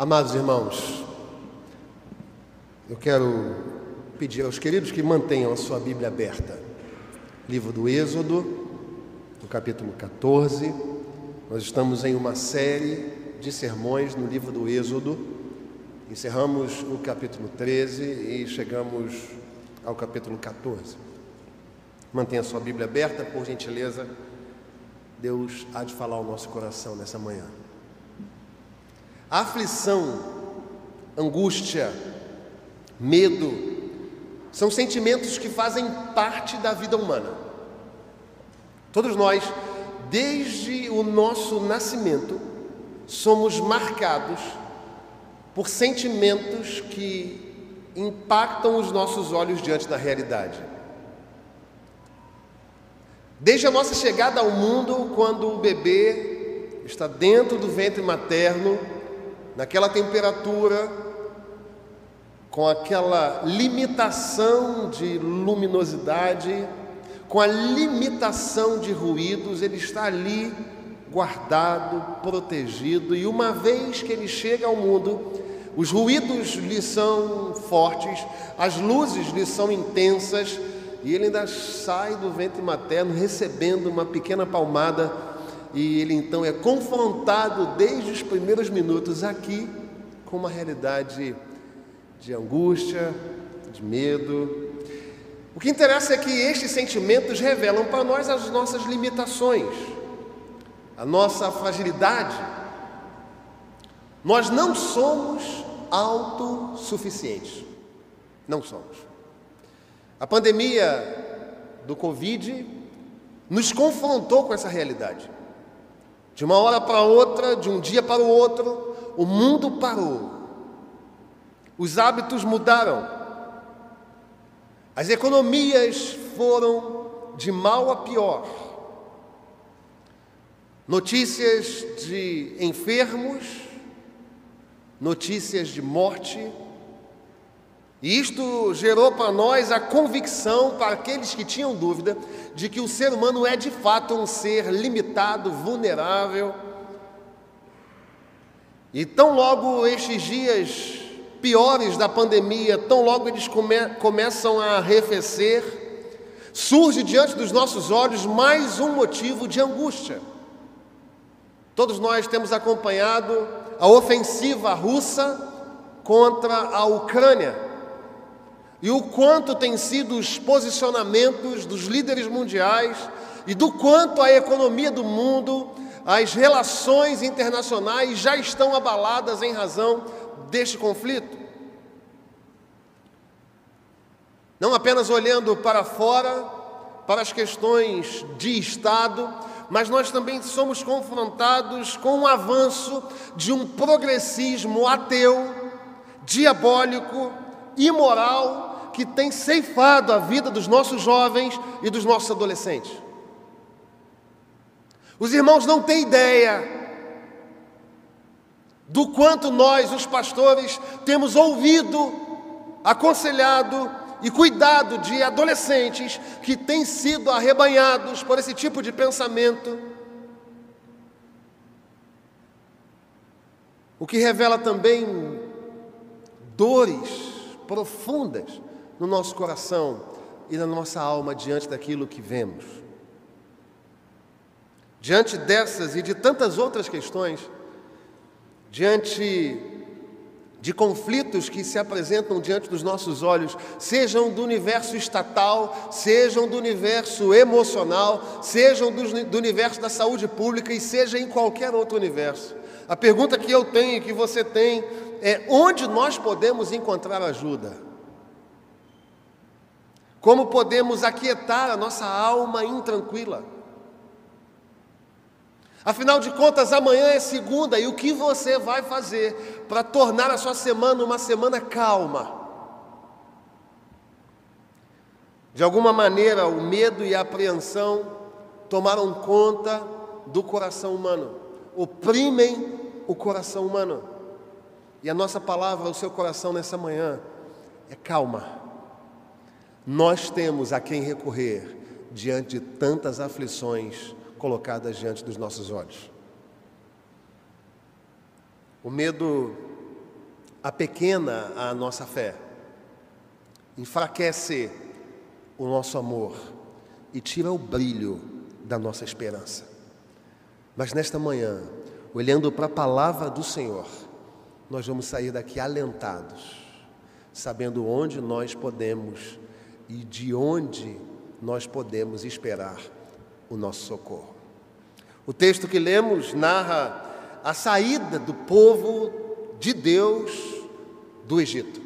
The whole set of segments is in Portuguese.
Amados irmãos, eu quero pedir aos queridos que mantenham a sua Bíblia aberta. Livro do Êxodo, no capítulo 14. Nós estamos em uma série de sermões no livro do Êxodo. Encerramos o capítulo 13 e chegamos ao capítulo 14. Mantenha a sua Bíblia aberta, por gentileza. Deus há de falar ao nosso coração nessa manhã. Aflição, angústia, medo, são sentimentos que fazem parte da vida humana. Todos nós, desde o nosso nascimento, somos marcados por sentimentos que impactam os nossos olhos diante da realidade. Desde a nossa chegada ao mundo, quando o bebê está dentro do ventre materno, naquela temperatura, com aquela limitação de luminosidade, com a limitação de ruídos, ele está ali guardado, protegido, e uma vez que ele chega ao mundo, os ruídos lhe são fortes, as luzes lhe são intensas, e ele ainda sai do ventre materno recebendo uma pequena palmada, e ele então é confrontado desde os primeiros minutos aqui com uma realidade de angústia, de medo. O que interessa é que estes sentimentos revelam para nós as nossas limitações, a nossa fragilidade. Nós não somos autossuficientes. Não somos. A pandemia do Covid nos confrontou com essa realidade. De uma hora para outra, de um dia para o outro, o mundo parou. Os hábitos mudaram. As economias foram de mal a pior. Notícias de enfermos, notícias de morte, e isto gerou para nós a convicção, para aqueles que tinham dúvida, de que o ser humano é de fato um ser limitado, vulnerável. E tão logo estes dias piores da pandemia, tão logo eles come começam a arrefecer, surge diante dos nossos olhos mais um motivo de angústia. Todos nós temos acompanhado a ofensiva russa contra a Ucrânia e o quanto têm sido os posicionamentos dos líderes mundiais e do quanto a economia do mundo, as relações internacionais já estão abaladas em razão deste conflito. Não apenas olhando para fora, para as questões de Estado, mas nós também somos confrontados com o avanço de um progressismo ateu, diabólico, imoral que tem ceifado a vida dos nossos jovens e dos nossos adolescentes. Os irmãos não têm ideia do quanto nós, os pastores, temos ouvido, aconselhado e cuidado de adolescentes que têm sido arrebanhados por esse tipo de pensamento. O que revela também dores profundas no nosso coração e na nossa alma diante daquilo que vemos. Diante dessas e de tantas outras questões, diante de conflitos que se apresentam diante dos nossos olhos, sejam do universo estatal, sejam do universo emocional, sejam do, do, universo da saúde pública e seja em qualquer outro universo. A pergunta que eu tenho e que você tem é: onde nós podemos encontrar ajuda? Como podemos aquietar a nossa alma intranquila? Afinal de contas, amanhã é segunda e o que você vai fazer para tornar a sua semana uma semana calma? De alguma maneira, o medo e a apreensão tomaram conta do coração humano, oprimem o coração humano. E a nossa palavra, o seu coração nessa manhã, é calma. Nós temos a quem recorrer diante de tantas aflições colocadas diante dos nossos olhos. O medo apequena a nossa fé, enfraquece o nosso amor e tira o brilho da nossa esperança. Mas nesta manhã, olhando para a palavra do Senhor, nós vamos sair daqui alentados, sabendo onde nós podemos e de onde nós podemos esperar o nosso socorro. O texto que lemos narra a saída do povo de Deus do Egito.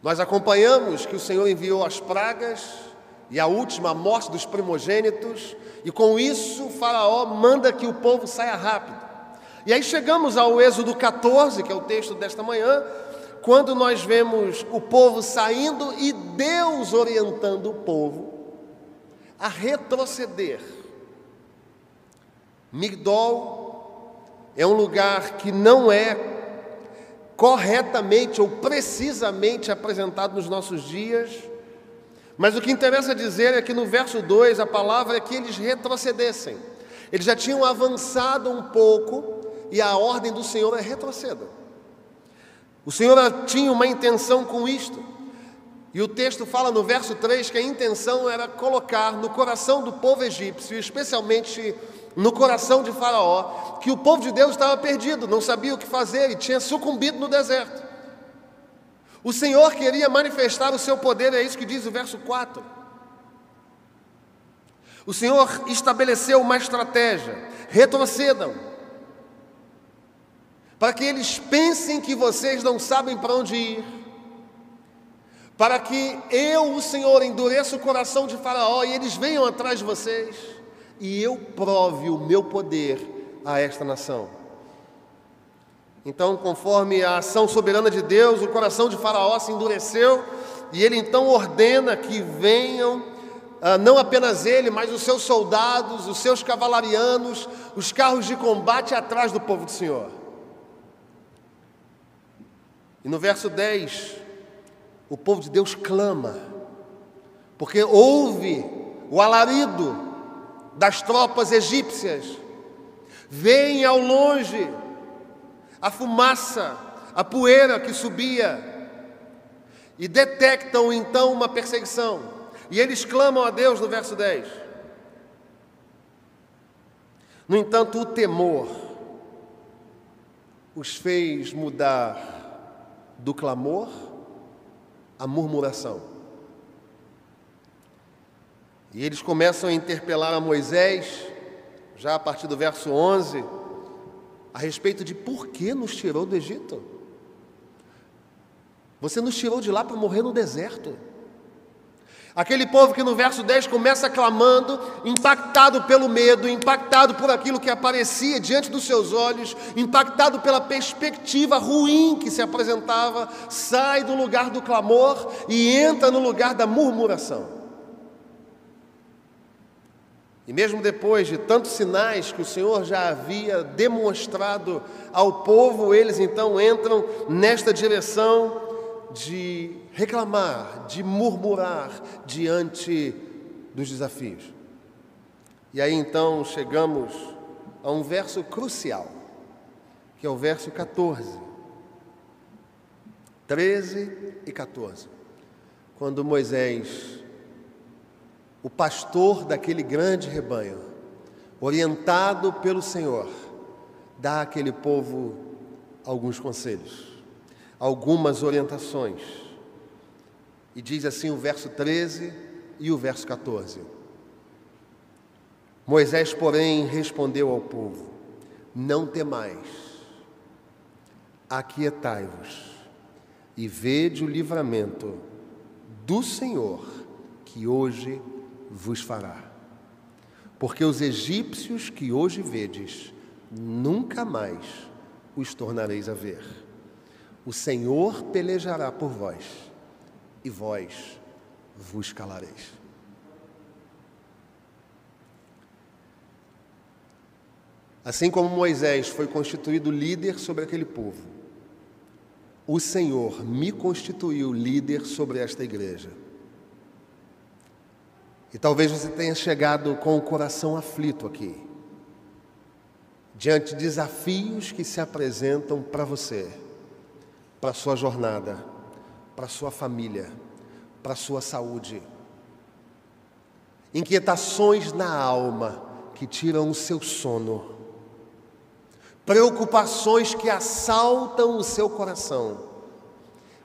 Nós acompanhamos que o Senhor enviou as pragas e a última a morte dos primogênitos, e com isso Faraó manda que o povo saia rápido. E aí chegamos ao Êxodo 14, que é o texto desta manhã, quando nós vemos o povo saindo e Deus orientando o povo a retroceder. Migdol é um lugar que não é corretamente ou precisamente apresentado nos nossos dias, mas o que interessa dizer é que no verso 2 a palavra é que eles retrocedessem. Eles já tinham avançado um pouco e a ordem do Senhor é retroceda. O Senhor tinha uma intenção com isto. E o texto fala no verso 3 que a intenção era colocar no coração do povo egípcio, especialmente no coração de Faraó, que o povo de Deus estava perdido, não sabia o que fazer e tinha sucumbido no deserto. O Senhor queria manifestar o seu poder, é isso que diz o verso 4. O Senhor estabeleceu uma estratégia: retrocedam, para que eles pensem que vocês não sabem para onde ir, para que eu, o Senhor, endureça o coração de Faraó e eles venham atrás de vocês, e eu prove o meu poder a esta nação. Então, conforme a ação soberana de Deus, o coração de Faraó se endureceu e ele então ordena que venham, ah, não apenas ele, mas os seus soldados, os seus cavalarianos, os carros de combate atrás do povo do Senhor. E no verso 10, o povo de Deus clama, porque ouve o alarido das tropas egípcias, vem ao longe a fumaça, a poeira que subia, e detectam então uma perseguição. E eles clamam a Deus no verso 10. No entanto, o temor os fez mudar do clamor à murmuração. E eles começam a interpelar a Moisés, já a partir do verso 11 a respeito de por que nos tirou do Egito. Você nos tirou de lá para morrer no deserto. Aquele povo que no verso 10 começa clamando, impactado pelo medo, impactado por aquilo que aparecia diante dos seus olhos, impactado pela perspectiva ruim que se apresentava, sai do lugar do clamor e entra no lugar da murmuração. E mesmo depois de tantos sinais que o Senhor já havia demonstrado ao povo, eles então entram nesta direção de reclamar, de murmurar diante dos desafios. E aí então chegamos a um verso crucial, que é o verso 14. 13 e 14. Quando Moisés o pastor daquele grande rebanho, orientado pelo Senhor, dá àquele povo alguns conselhos, algumas orientações. E diz assim o verso 13 e o verso 14. Moisés, porém, respondeu ao povo: Não temais, aquietai-vos e vede o livramento do Senhor que hoje vos fará. Porque os egípcios que hoje vedes, nunca mais os tornareis a ver. O Senhor pelejará por vós, e vós vos calareis. Assim como Moisés foi constituído líder sobre aquele povo, o Senhor me constituiu líder sobre esta igreja. E talvez você tenha chegado com o coração aflito aqui, diante de desafios que se apresentam para você. para a sua jornada, para sua família, para sua saúde. Inquietações na alma que tiram o seu sono. Preocupações que assaltam o seu coração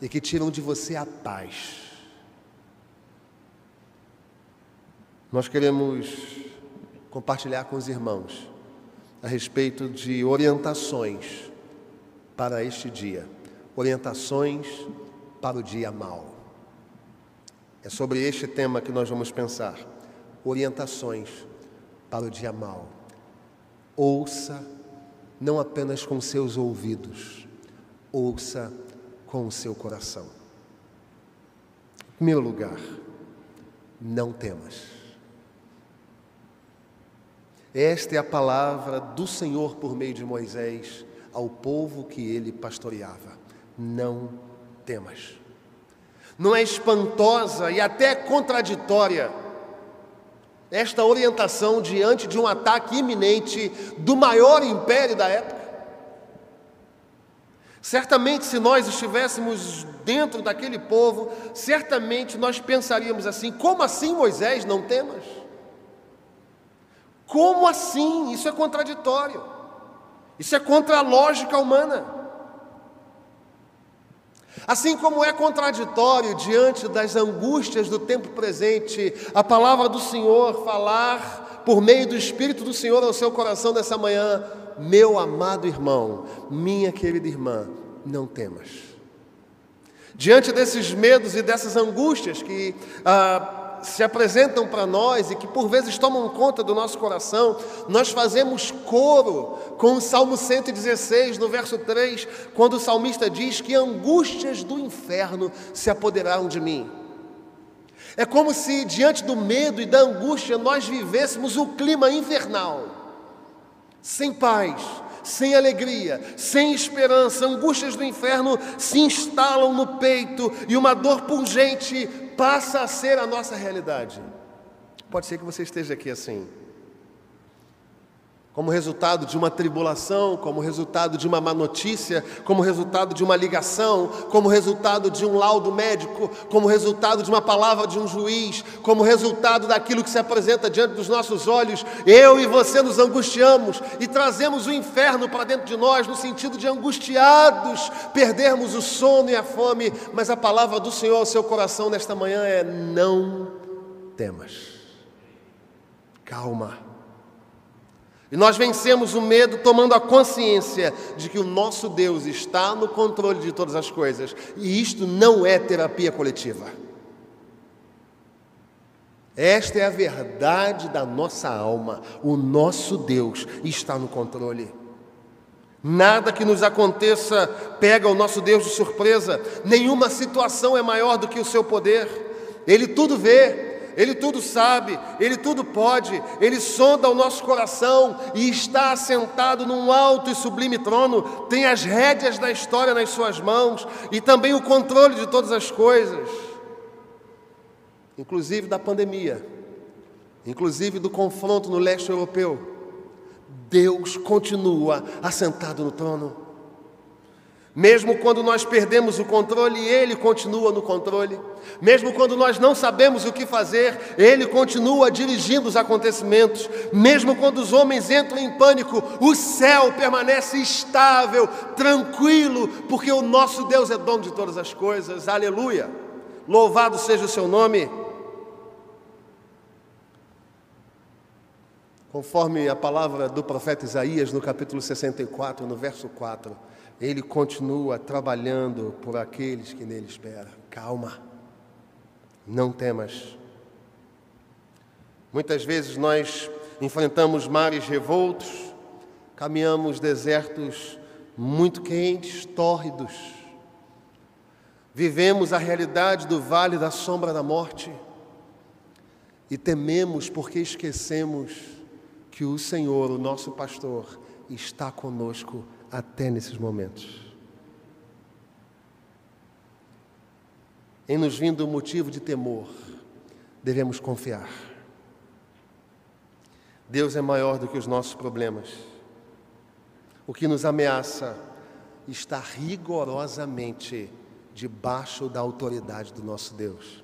e que tiram de você a paz. Nós queremos compartilhar com os irmãos a respeito de orientações para este dia, orientações para o dia mau. É sobre este tema que nós vamos pensar. Orientações para o dia mau. Ouça não apenas com seus ouvidos, ouça com o seu coração. Em primeiro lugar, não temas. Esta é a palavra do Senhor por meio de Moisés ao povo que ele pastoreava. Não temas. Não é espantosa e até contraditória esta orientação diante de um ataque iminente do maior império da época? Certamente, se nós estivéssemos dentro daquele povo, certamente nós pensaríamos assim: como assim, Moisés, não temas? Como assim? Isso é contraditório. Isso é contra a lógica humana. Assim como é contraditório diante das angústias do tempo presente, a palavra do Senhor falar por meio do Espírito do Senhor ao seu coração nessa manhã, meu amado irmão, minha querida irmã, não temas. Diante desses medos e dessas angústias que ah, se apresentam para nós e que por vezes tomam conta do nosso coração, nós fazemos coro com o Salmo 116, no verso 3, quando o salmista diz que angústias do inferno se apoderaram de mim. É como se diante do medo e da angústia nós vivêssemos o clima infernal, sem paz, sem alegria, sem esperança, angústias do inferno se instalam no peito e uma dor pungente passa a ser a nossa realidade. Pode ser que você esteja aqui assim. Como resultado de uma tribulação, como resultado de uma má notícia, como resultado de uma ligação, como resultado de um laudo médico, como resultado de uma palavra de um juiz, como resultado daquilo que se apresenta diante dos nossos olhos, eu e você nos angustiamos e trazemos o inferno para dentro de nós, no sentido de angustiados, perdermos o sono e a fome, mas a palavra do Senhor ao seu coração nesta manhã é: não temas, calma e nós vencemos o medo tomando a consciência de que o nosso Deus está no controle de todas as coisas. E isto não é terapia coletiva. Esta é a verdade da nossa alma. O nosso Deus está no controle. Nada que nos aconteça pega o nosso Deus de surpresa. Nenhuma situação é maior do que o seu poder. Ele tudo vê, ele tudo sabe, Ele tudo pode, Ele sonda o nosso coração e está assentado num alto e sublime trono, tem as rédeas da história nas Suas mãos e também o controle de todas as coisas, inclusive da pandemia, inclusive do confronto no leste europeu. Deus continua assentado no trono. Mesmo quando nós perdemos o controle, Ele continua no controle. Mesmo quando nós não sabemos o que fazer, Ele continua dirigindo os acontecimentos. Mesmo quando os homens entram em pânico, o céu permanece estável, tranquilo, porque o nosso Deus é dono de todas as coisas. Aleluia! Louvado seja o seu nome. Conforme a palavra do profeta Isaías no capítulo 64, no verso 4. Ele continua trabalhando por aqueles que nele esperam. Calma, não temas. Muitas vezes nós enfrentamos mares revoltos, caminhamos desertos muito quentes, tórridos. Vivemos a realidade do vale da sombra da morte e tememos porque esquecemos que o Senhor, o nosso pastor, está conosco até nesses momentos. Em nos vindo o motivo de temor, devemos confiar. Deus é maior do que os nossos problemas. O que nos ameaça está rigorosamente debaixo da autoridade do nosso Deus.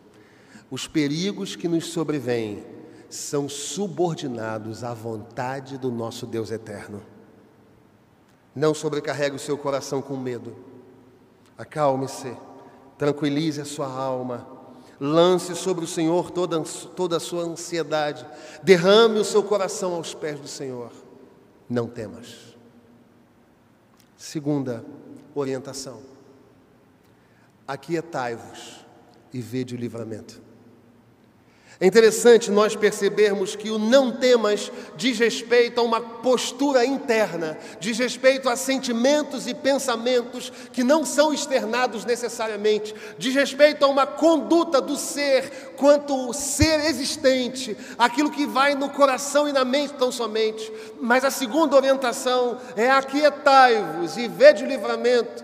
Os perigos que nos sobrevêm são subordinados à vontade do nosso Deus eterno. Não sobrecarregue o seu coração com medo. Acalme-se, tranquilize a sua alma, lance sobre o Senhor toda, toda a sua ansiedade, derrame o seu coração aos pés do Senhor. Não temas. Segunda orientação: aquietai-vos e vede o livramento. É interessante nós percebermos que o não temas diz respeito a uma postura interna, diz respeito a sentimentos e pensamentos que não são externados necessariamente, diz respeito a uma conduta do ser quanto ser existente, aquilo que vai no coração e na mente tão somente. Mas a segunda orientação é aquietai-vos e vede o livramento.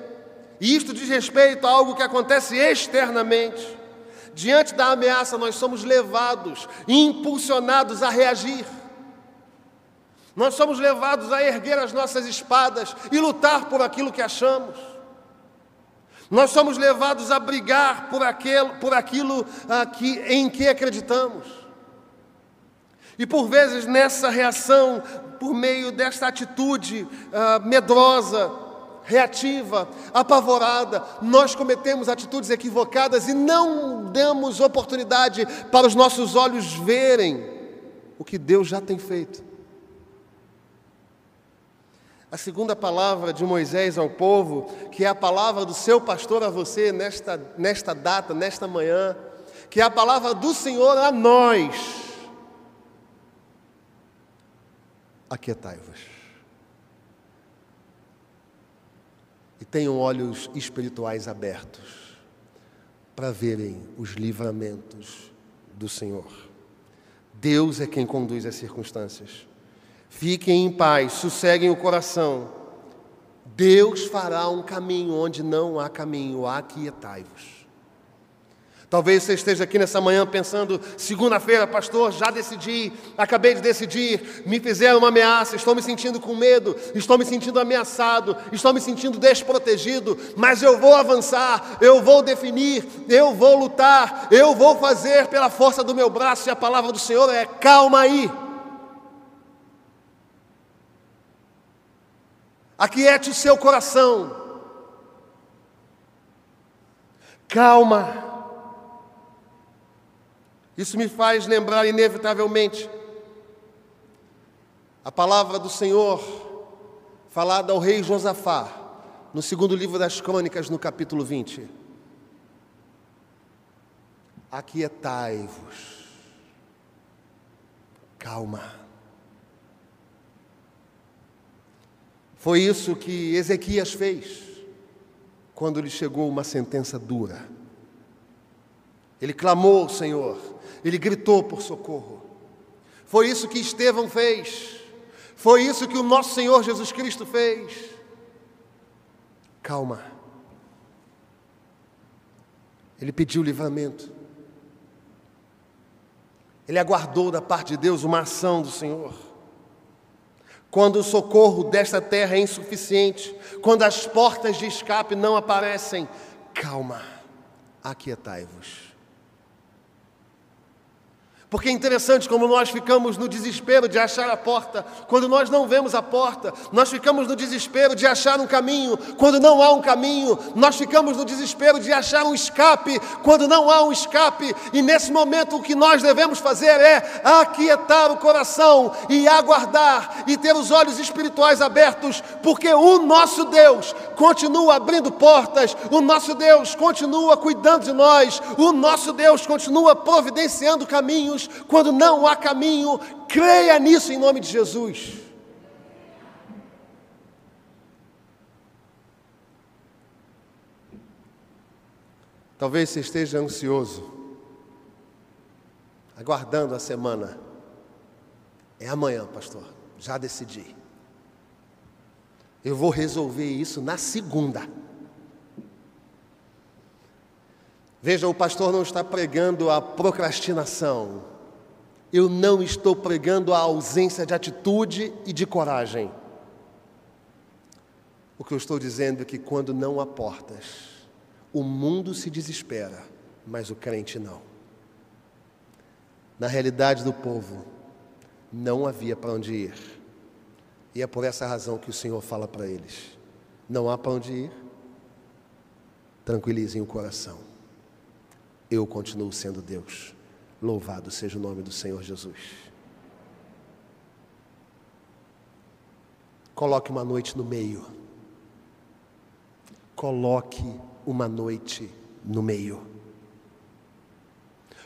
E isto diz respeito a algo que acontece externamente. Diante da ameaça, nós somos levados e impulsionados a reagir. Nós somos levados a erguer as nossas espadas e lutar por aquilo que achamos. Nós somos levados a brigar por aquilo, por aquilo ah, que, em que acreditamos. E por vezes nessa reação, por meio desta atitude ah, medrosa, reativa, apavorada, nós cometemos atitudes equivocadas e não damos oportunidade para os nossos olhos verem o que Deus já tem feito. A segunda palavra de Moisés ao povo, que é a palavra do seu pastor a você nesta, nesta data, nesta manhã, que é a palavra do Senhor a nós. Aquietai-vos. Tenham olhos espirituais abertos para verem os livramentos do Senhor. Deus é quem conduz as circunstâncias. Fiquem em paz, sosseguem o coração. Deus fará um caminho onde não há caminho, aquietai-vos. Talvez você esteja aqui nessa manhã pensando: segunda-feira, pastor, já decidi, acabei de decidir, me fizeram uma ameaça, estou me sentindo com medo, estou me sentindo ameaçado, estou me sentindo desprotegido, mas eu vou avançar, eu vou definir, eu vou lutar, eu vou fazer pela força do meu braço, e a palavra do Senhor é: calma aí. Aquiete o seu coração. Calma. Isso me faz lembrar, inevitavelmente, a palavra do Senhor falada ao rei Josafá, no segundo livro das Crônicas, no capítulo 20. Aquietai-vos, calma. Foi isso que Ezequias fez quando lhe chegou uma sentença dura. Ele clamou ao Senhor, ele gritou por socorro. Foi isso que Estevão fez. Foi isso que o nosso Senhor Jesus Cristo fez. Calma. Ele pediu livramento. Ele aguardou da parte de Deus uma ação do Senhor. Quando o socorro desta terra é insuficiente, quando as portas de escape não aparecem, calma, aquietai-vos. Porque é interessante como nós ficamos no desespero de achar a porta, quando nós não vemos a porta, nós ficamos no desespero de achar um caminho, quando não há um caminho, nós ficamos no desespero de achar um escape, quando não há um escape, e nesse momento o que nós devemos fazer é aquietar o coração e aguardar e ter os olhos espirituais abertos, porque o nosso Deus continua abrindo portas, o nosso Deus continua cuidando de nós, o nosso Deus continua providenciando caminhos quando não há caminho, creia nisso em nome de Jesus. Talvez você esteja ansioso, aguardando a semana. É amanhã, pastor, já decidi. Eu vou resolver isso na segunda. Veja, o pastor não está pregando a procrastinação. Eu não estou pregando a ausência de atitude e de coragem. O que eu estou dizendo é que quando não há portas, o mundo se desespera, mas o crente não. Na realidade do povo, não havia para onde ir. E é por essa razão que o Senhor fala para eles: não há para onde ir, tranquilizem o coração. Eu continuo sendo Deus. Louvado seja o nome do Senhor Jesus. Coloque uma noite no meio. Coloque uma noite no meio.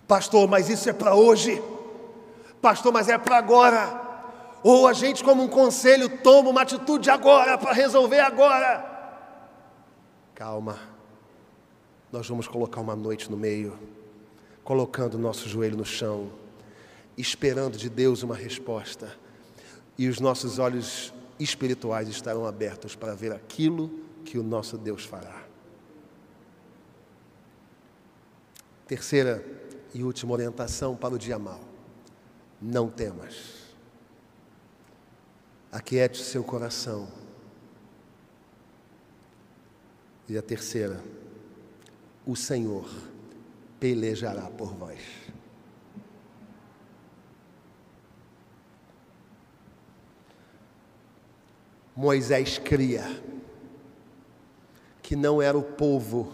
Pastor, mas isso é para hoje. Pastor, mas é para agora. Ou a gente, como um conselho, toma uma atitude agora, para resolver agora. Calma. Nós vamos colocar uma noite no meio, colocando o nosso joelho no chão, esperando de Deus uma resposta. E os nossos olhos espirituais estarão abertos para ver aquilo que o nosso Deus fará. Terceira e última orientação para o dia mau não temas. Aquiete seu coração. E a terceira, o Senhor pelejará por vós. Moisés cria que não era o povo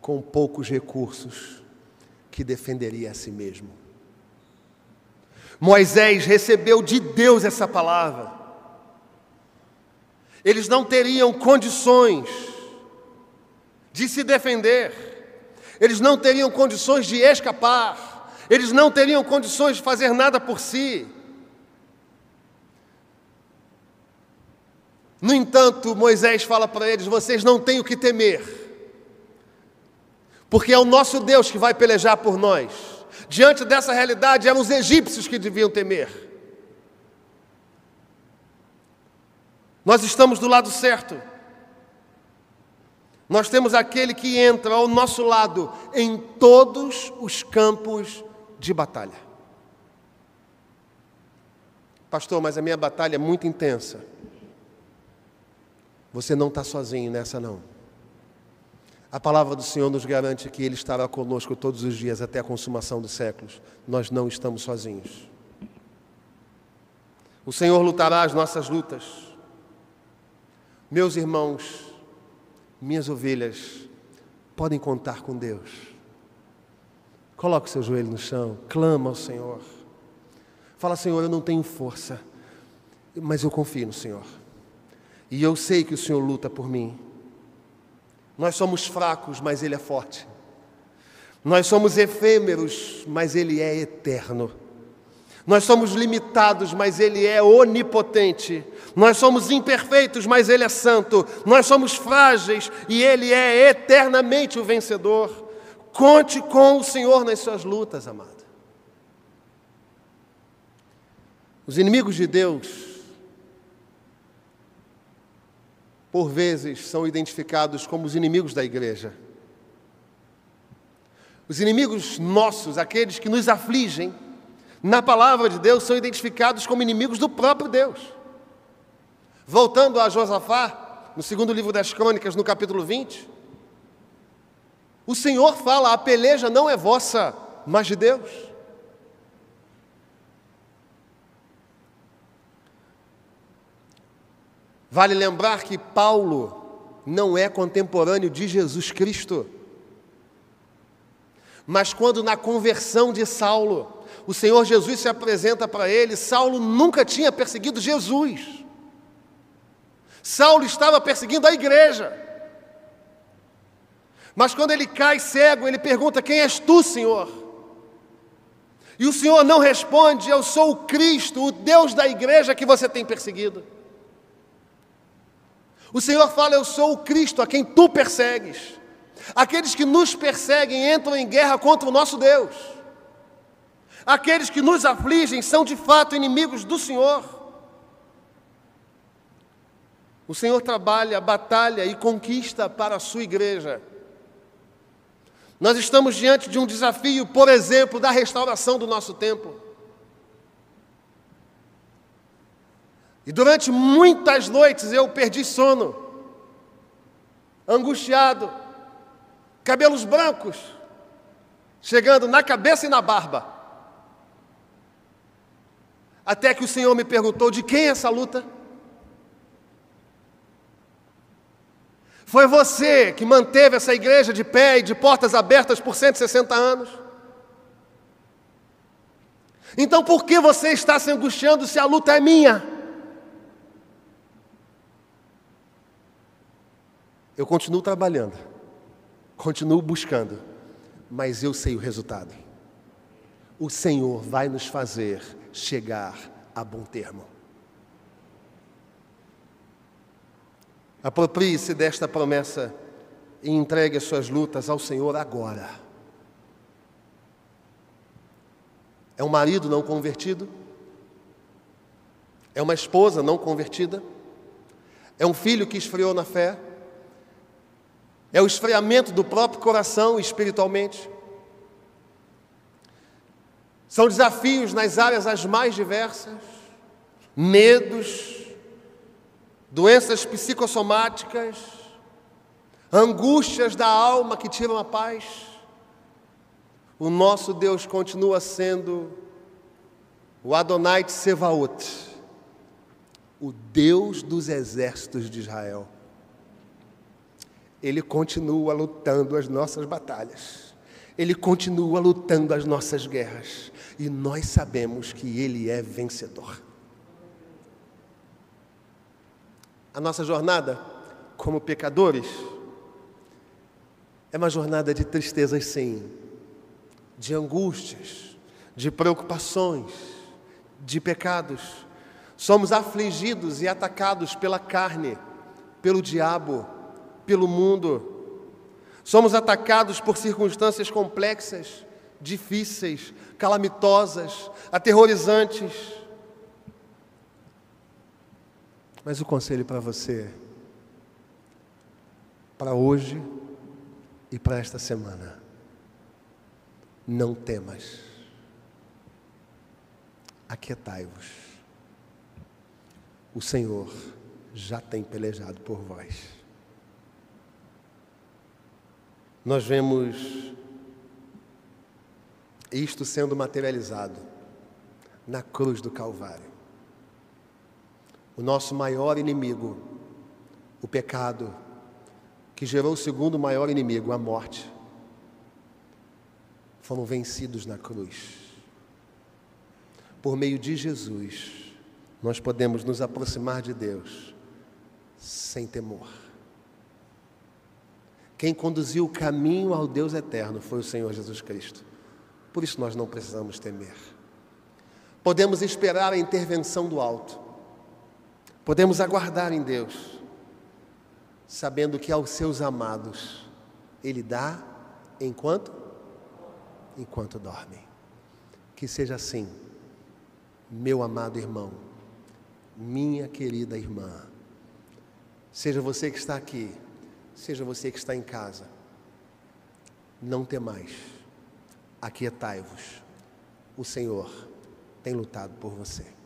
com poucos recursos que defenderia a si mesmo. Moisés recebeu de Deus essa palavra. Eles não teriam condições de se defender, eles não teriam condições de escapar, eles não teriam condições de fazer nada por si. No entanto, Moisés fala para eles: vocês não têm o que temer, porque é o nosso Deus que vai pelejar por nós. Diante dessa realidade, eram os egípcios que deviam temer. Nós estamos do lado certo. Nós temos aquele que entra ao nosso lado em todos os campos de batalha. Pastor, mas a minha batalha é muito intensa. Você não está sozinho nessa, não. A palavra do Senhor nos garante que Ele estará conosco todos os dias até a consumação dos séculos. Nós não estamos sozinhos. O Senhor lutará as nossas lutas. Meus irmãos, minhas ovelhas, podem contar com Deus. Coloque seu joelho no chão, clama ao Senhor. Fala, Senhor, eu não tenho força, mas eu confio no Senhor. E eu sei que o Senhor luta por mim. Nós somos fracos, mas Ele é forte. Nós somos efêmeros, mas Ele é eterno. Nós somos limitados, mas Ele é onipotente. Nós somos imperfeitos, mas Ele é santo. Nós somos frágeis e Ele é eternamente o vencedor. Conte com o Senhor nas suas lutas, amado. Os inimigos de Deus por vezes, são identificados como os inimigos da igreja. Os inimigos nossos, aqueles que nos afligem, na palavra de Deus, são identificados como inimigos do próprio Deus. Voltando a Josafá, no segundo livro das Crônicas, no capítulo 20, o Senhor fala: a peleja não é vossa, mas de Deus. Vale lembrar que Paulo não é contemporâneo de Jesus Cristo. Mas quando na conversão de Saulo, o Senhor Jesus se apresenta para ele, Saulo nunca tinha perseguido Jesus. Saulo estava perseguindo a igreja. Mas quando ele cai cego, ele pergunta: Quem és tu, Senhor? E o Senhor não responde: Eu sou o Cristo, o Deus da igreja que você tem perseguido. O Senhor fala: Eu sou o Cristo a quem tu persegues. Aqueles que nos perseguem entram em guerra contra o nosso Deus. Aqueles que nos afligem são de fato inimigos do Senhor. O Senhor trabalha, batalha e conquista para a sua igreja. Nós estamos diante de um desafio, por exemplo, da restauração do nosso templo. E durante muitas noites eu perdi sono, angustiado, cabelos brancos, chegando na cabeça e na barba. Até que o Senhor me perguntou: de quem é essa luta? Foi você que manteve essa igreja de pé e de portas abertas por 160 anos? Então por que você está se angustiando se a luta é minha? Eu continuo trabalhando, continuo buscando, mas eu sei o resultado. O Senhor vai nos fazer chegar a bom termo. Aproprie-se desta promessa e entregue as suas lutas ao Senhor agora. É um marido não convertido? É uma esposa não convertida? É um filho que esfriou na fé? É o esfriamento do próprio coração espiritualmente? São desafios nas áreas as mais diversas, medos, doenças psicossomáticas, angústias da alma que tiram a paz. O nosso Deus continua sendo o Adonai de Sevaot, o Deus dos exércitos de Israel. Ele continua lutando as nossas batalhas. Ele continua lutando as nossas guerras. E nós sabemos que Ele é vencedor. A nossa jornada como pecadores é uma jornada de tristezas, sim, de angústias, de preocupações, de pecados. Somos afligidos e atacados pela carne, pelo diabo, pelo mundo. Somos atacados por circunstâncias complexas, difíceis, calamitosas, aterrorizantes. Mas o conselho para você, para hoje e para esta semana, não temas, aquietai-vos. O Senhor já tem pelejado por vós. Nós vemos isto sendo materializado na cruz do Calvário o nosso maior inimigo, o pecado, que gerou o segundo maior inimigo, a morte, foram vencidos na cruz. Por meio de Jesus, nós podemos nos aproximar de Deus sem temor. Quem conduziu o caminho ao Deus eterno foi o Senhor Jesus Cristo. Por isso nós não precisamos temer. Podemos esperar a intervenção do alto. Podemos aguardar em Deus, sabendo que aos seus amados Ele dá enquanto enquanto dorme. Que seja assim, meu amado irmão, minha querida irmã. Seja você que está aqui, seja você que está em casa. Não temais, aquietai-vos. O Senhor tem lutado por você.